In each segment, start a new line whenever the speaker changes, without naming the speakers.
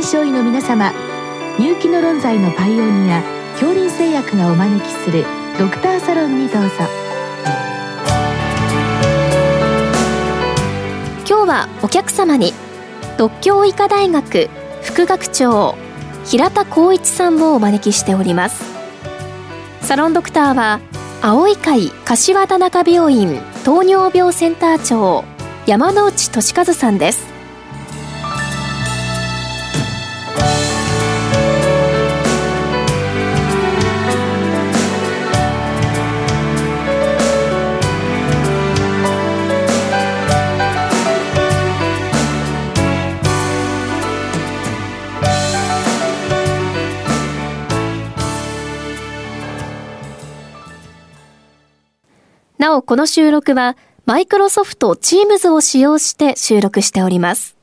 臨床医の皆様入気の論剤のパイオニア恐林製薬がお招きするドクターサロンにどうぞ。
今日はお客様に独協医科大学副学長平田光一さんをお招きしております。サロンドクターは青い会柏田中病院糖尿病センター長山内俊和さんです。なお、この収録は、マイクロソフト Teams を使用して収録しております。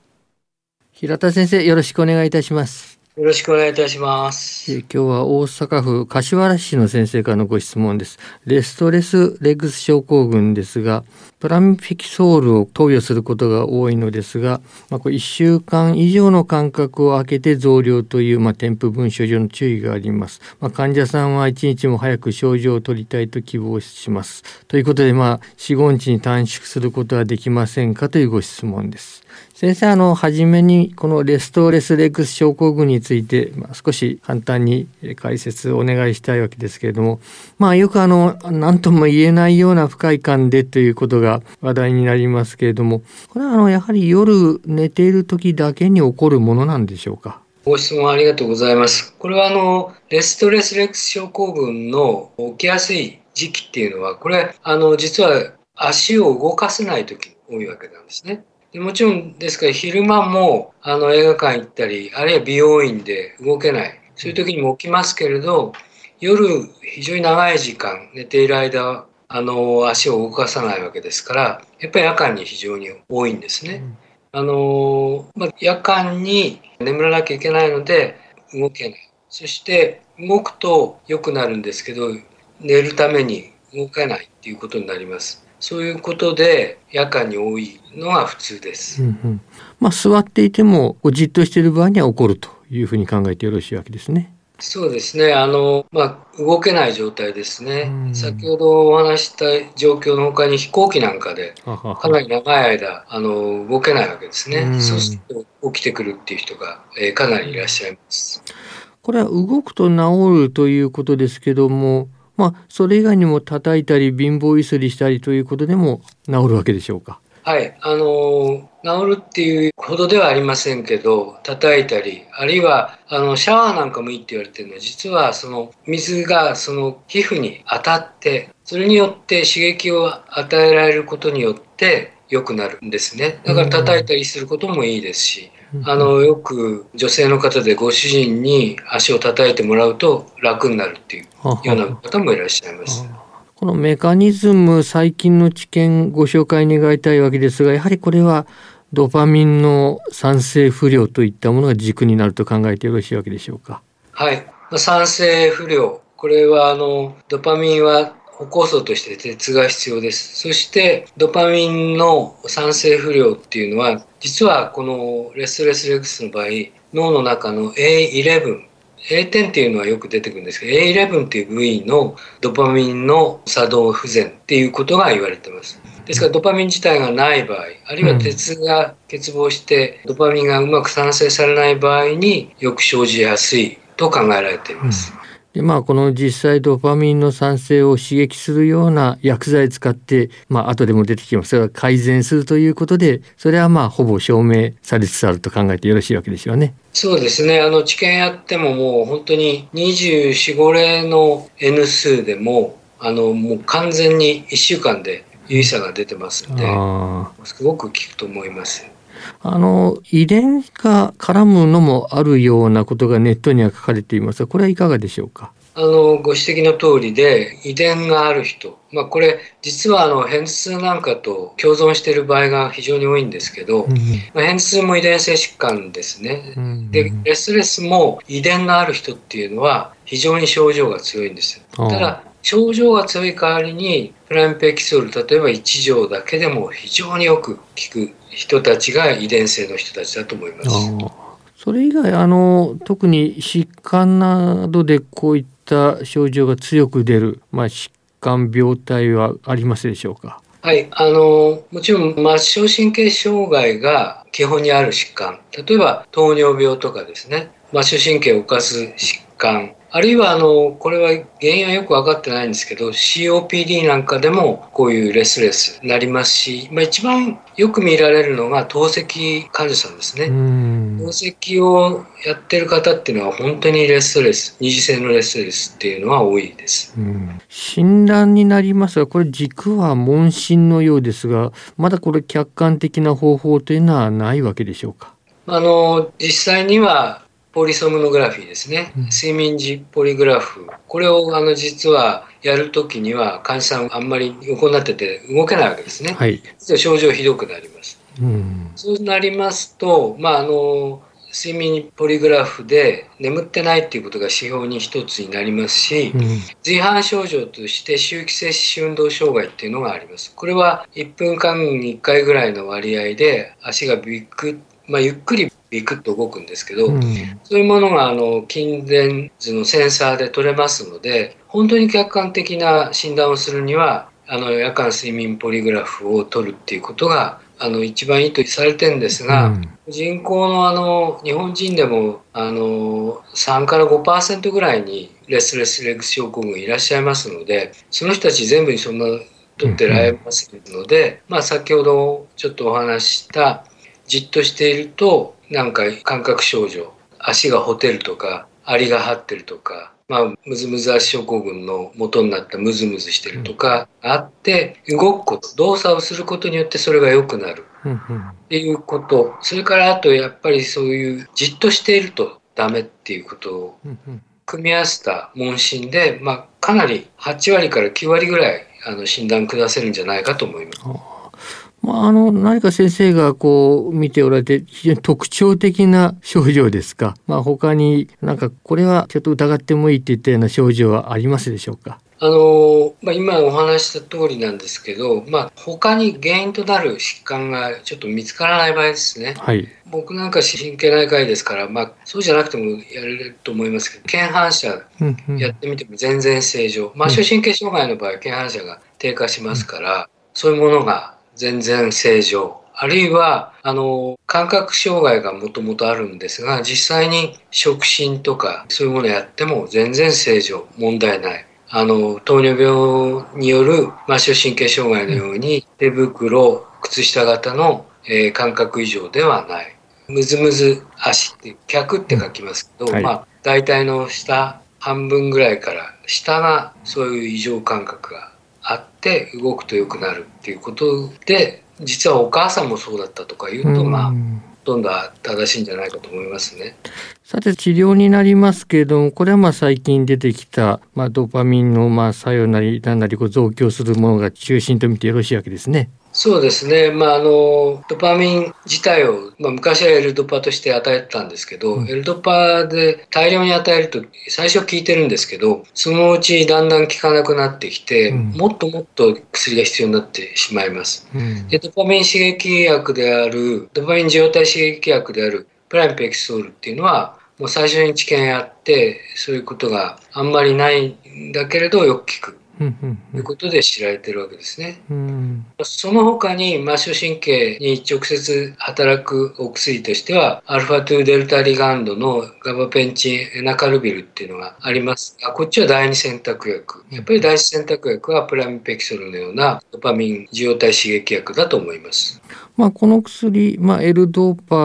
平田先生、よろしくお願いいたします。
よろしくお願いいたします。
今日は大阪府柏原市の先生からのご質問です。レストレスレグス症候群ですが、プラミフィキソールを投与することが多いのですが、まあ、これ1週間以上の間隔を空けて増量という、まあ、添付文書上の注意があります。まあ、患者さんは1日も早く症状を取りたいと希望します。ということで、まあ、4、5日に短縮することはできませんかというご質問です。先生、あの、はじめに、このレストレスレックス症候群について、まあ、少し簡単に解説をお願いしたいわけですけれども、まあ、よくあの、何とも言えないような不快感でということが話題になりますけれども、これはあの、やはり夜寝ている時だけに起こるものなんでしょうか？
ご質問ありがとうございます。これはあの、レストレスレックス症候群の起きやすい時期っていうのは、これ、あの、実は足を動かせない時多いわけなんですね。でもちろんですから昼間もあの映画館行ったりあるいは美容院で動けないそういう時にも起きますけれど夜非常に長い時間寝ている間あの足を動かさないわけですからやっぱり夜間に非常に多いんですね。あのまあ、夜間に眠らなきゃいけないので動けないそして動くと良くなるんですけど寝るために動かないっていうことになります。そういうことで夜間に多いのが普通です。うんうん、
まあ座っていてもじっとしている場合には起こるというふうに考えてよろしいわけですね。
そうですね。あの、まあ、動けない状態ですね。先ほどお話した状況のほかに飛行機なんかで、かなり長い間、あの、動けないわけですね。そうすると起きてくるっていう人が、えー、かなりいらっしゃいます。
これは動くと治るということですけども、まあ、それ以外にも叩いたり貧乏ゆすりしたりということでも治るわけでしょうか？
はい、あの治るっていうほどではありませんけど叩いたりあるいはあのシャワーなんかもいいって言われてるの。は実はその水がその皮膚に当たってそれによって刺激を与えられることによって良くなるんですね。だから叩いたりすることもいいですしあのよく女性の方でご主人に足を叩いてもらうと楽になるっていうような方もいらっしゃいます。
このメカニズム最近の知見ご紹介願いたいわけですがやはりこれはドパミンの酸性不良といったものが軸になると考えてよろしいわけでしょうか？
はい、酸性不良これはあのドパミンは歩行素として鉄が必要です。そしてドパミンの酸性不良っていうのは実はこのレストレスレックスの場合脳の中の A11 A10 っていうのはよく出てくるんですけど A11 っていう部位のドパミンの作動不全っていうことが言われてます。ですからドパミン自体がない場合あるいは鉄が欠乏してドパミンがうまく産生されない場合によく生じやすいと考えられています。うん
でまあこの実際ドパミンの産生を刺激するような薬剤使ってまあ後でも出てきますが改善するということでそれはまあほぼ証明されつつあると考えてよろしいわけですよね。
そうですねあの治験やってももう本当に24,5例の N 数でもあのもう完全に1週間で有意差が出てますのですごく効くと思います。
あの遺伝が絡むのもあるようなことがネットには書かれていますがこれはいかがでしょうか？
あのご指摘の通りで遺伝がある人、まあ、これ実はあの偏頭痛なんかと共存している場合が非常に多いんですけど、うん、まあ、偏頭痛も遺伝性疾患ですね、うん、でレストレスも遺伝がある人っていうのは非常に症状が強いんですただ症状が強い代わりにプライムペキソール例えば1錠だけでも非常によく効く人たちが遺伝性の人たちだと思います。
それ以外あの特に疾患などでこういった症状が強く出る、まあ、疾患病態はありますでしょうか？
はいあのもちろん末梢神経障害が基本にある疾患。例えば糖尿病とかですね。末梢神経を侵す疾患あるいはあのこれは原因はよく分かってないんですけど COPD なんかでもこういうレスレスになりますし、まあ、一番よく見られるのが透析患者さんですね。透析をやってる方っていうのは本当にレスレス二次性のレスレスっていうのは多いです。
診断になりますがこれ軸は問診のようですがまだこれ客観的な方法というのはないわけでしょうか？
あの実際にはポリソムノグラフィーですね、睡眠時ポリグラフ。これをあの実はやるときには患者さんあんまり横になってて動けないわけですね、はい、症状ひどくなります、うん、そうなりますと、まあ、あの睡眠ポリグラフで眠ってないっていうことが指標に一つになりますし、うん、随伴症状として周期性四肢運動障害っていうのがあります。これは1分間に1回ぐらいの割合で足がビッグまあ、ゆっくりビクッと動くんですけど、うん、そういうものがあの筋電図のセンサーで取れますので本当に客観的な診断をするにはあの夜間睡眠ポリグラフを取るっていうことがあの一番いいとされてるんですが、うん、人口のあの日本人でもあの3から5%ぐらいにレスレスレッグス症候群いらっしゃいますのでその人たち全部にそんな取ってられますので、うん、まあ、先ほどちょっとお話ししたじっとしているとなんか感覚症状足がほてるとかアリが張ってるとかまあ、ムズムズ足症候群の元になったムズムズしてるとかあって、動くこと、動作をすることによってそれが良くなる。っていうこと、それからあとやっぱりそういうじっとしているとダメっていうこと。を組み合わせた問診で、まあ、かなり8割から9割ぐらいあの診断下せるんじゃないかと思います。
まあ、あの何か先生がこう見ておられて非常に特徴的な症状ですか、まあ、他になんかこれはちょっと疑ってもいいっていったような症状はありますでしょうか。
あのまあ、今お話した通りなんですけど、まあ、他に原因となる疾患がちょっと見つからない場合ですね、はい、僕なんか神経内科医ですから、まあ、そうじゃなくてもやれると思いますけど腱反射やってみても全然正常、末梢神経障害の場合腱反射が低下しますから、そういうものが全然正常。あるいは、あの、感覚障害がもともとあるんですが、実際に触診とかそういうものをやっても全然正常、問題ない。あの、糖尿病による末梢神経障害のように手袋、靴下型の、えー、感覚異常ではない。むずむず足って、脚って書きますけど、はい、まあ、大体の下半分ぐらいから下がそういう異常感覚があって動くと良くなるっていうことで実はお母さんもそうだったとか言うと、まあほとんど正しいんじゃないかと思いますね。
さて治療になりますけれどもこれはまあ最近出てきた、まあ、ドーパミンのまあ作用なり何なりこう増強するものが中心と見てよろしいわけですね。
そうですね、まあ、あのドパミン自体を、まあ、昔はエルドパとして与えてたんですけど、うん、エルドパで大量に与えると最初効いてるんですけどそのうちだんだん効かなくなってきて、うん、もっともっと薬が必要になってしまいます。うん、でドパミン刺激薬であるドパミン受容体刺激薬であるプライムペキソールっていうのはもう最初に治験やってそういうことがあんまりないんだけれどよく効く。ということで知られてるわけですね。その他に末梢神経に直接働くお薬としては、アルファ2デルタリガンドのガバペンチンエナカルビルっていうのがありますが、こっちは第二選択薬。やっぱり第一選択薬はプラミペキソルのようなドパミン受容体刺激薬だと思います。
まあ、この薬、まあ、エルドーパ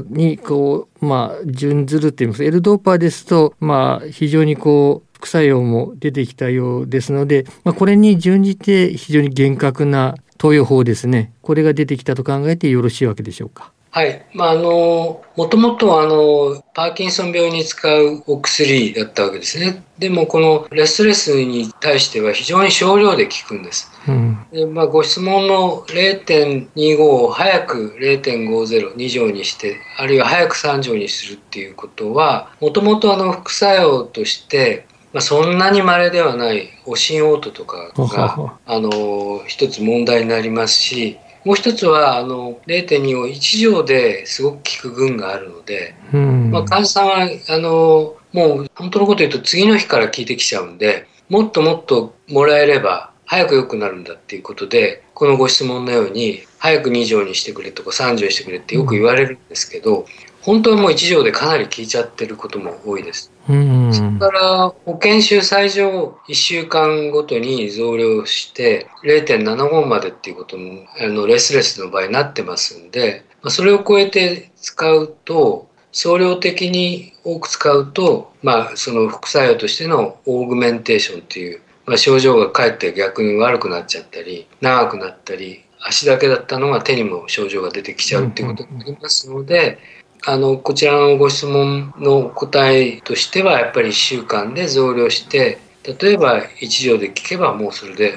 ーにこう、まあ、準ずるって言います。エルドーパーですと、まあ、非常にこう、副作用も出てきたようですので、まあ、これに準じて非常に厳格な投与法ですねこれが出てきたと考えてよろしいわけでしょうか。
はい。まあ、あの、もともとあの、パーキンソン病に使うお薬だったわけですね。でも、このレストレスに対しては非常に少量で効くんです。うん、でまあ、ご質問の0.25を早く0.50、2乗にして、あるいは早く3乗にするっていうことは、もともとあの副作用として、まあ、そんなに稀ではないおしん嘔吐とかがあの一つ問題になりますしもう一つはあの0.2を1錠ですごく効く群があるので、
うん。
まあ、患者さんはあのもう本当のこと言うと次の日から効いてきちゃうんでもっともっともらえれば早く良くなるんだっていうことでこのご質問のように早く2錠にしてくれとか3錠にしてくれってよく言われるんですけど、本当はもう1錠でかなり効いちゃってることも多いです。
うん
それから保険収最上1週間ごとに増量して0.75までっていうこともあのレスレスの場合になってますんでまあそれを超えて使うと総量的に多く使うと、まあ、その副作用としてのオーグメンテーションっていう、まあ、症状がかえって逆に悪くなっちゃったり長くなったり足だけだったのが手にも症状が出てきちゃうっていうことになりますので、あのこちらのご質問の答えとしてはやっぱり1週間で増量して例えば1錠で効けばもうそれで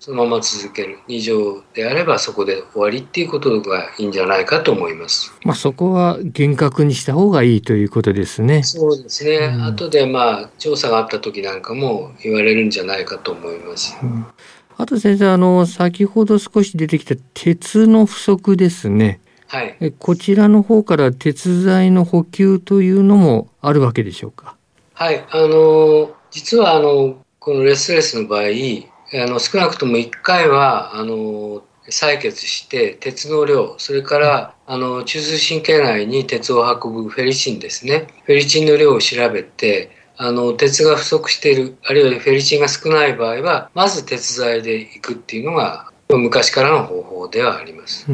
そのまま続ける2錠であればそこで終わりっていうことがいいんじゃないかと思います。
まあそこは厳格にした方がいいということですね。
そうですね、
うん
後でまあ調査があった時なんかも言われるんじゃないかと思います。
うんあと先生あの先ほど少し出てきた鉄の不足ですね。
はい、
えこちらの方から鉄剤の補給というのもあるわけでしょうか？
はい、あの実はあのこのレスレスの場合あの少なくとも1回はあの採血して鉄の量それからあの中枢神経内に鉄を運ぶフェリチンですね。フェリチンの量を調べてあの鉄が不足しているあるいはフェリチンが少ない場合はまず鉄剤でいくっていうのが昔からの方法ではあります。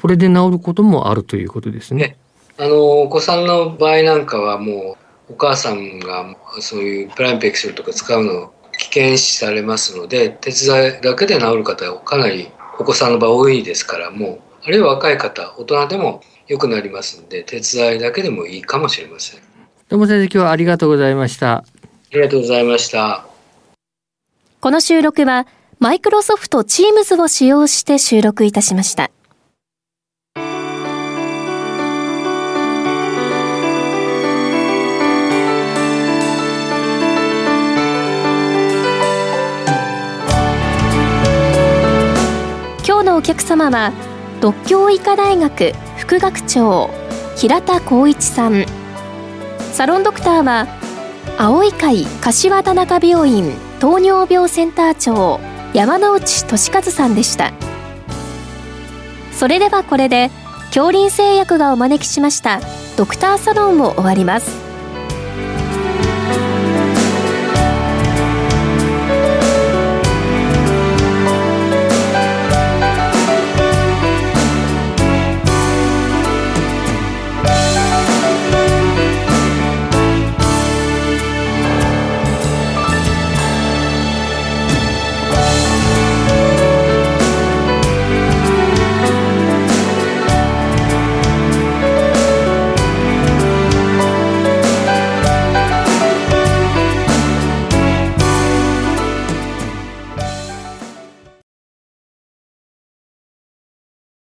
これで治ることもあるということですね。
あのお子さんの場合なんかはもうお母さんがそういうプライムペクセルとか使うのを危険視されますので鉄剤だけで治る方はかなりお子さんの場合多いですからもうあるいは若い方大人でも良くなりますので鉄剤だけでもいいかもしれません。あ
どうも先生今日はありがとうございました。
りがとうございました。
この収録はマイクロソフト Teams を使用して収録いたしました。今日のお客様は独協医科大学副学長平田光一さんサロンドクターは青い会柏田中病院糖尿病センター長山内俊和さんでした。それではこれで恐林製薬がお招きしましたドクターサロンを終わります。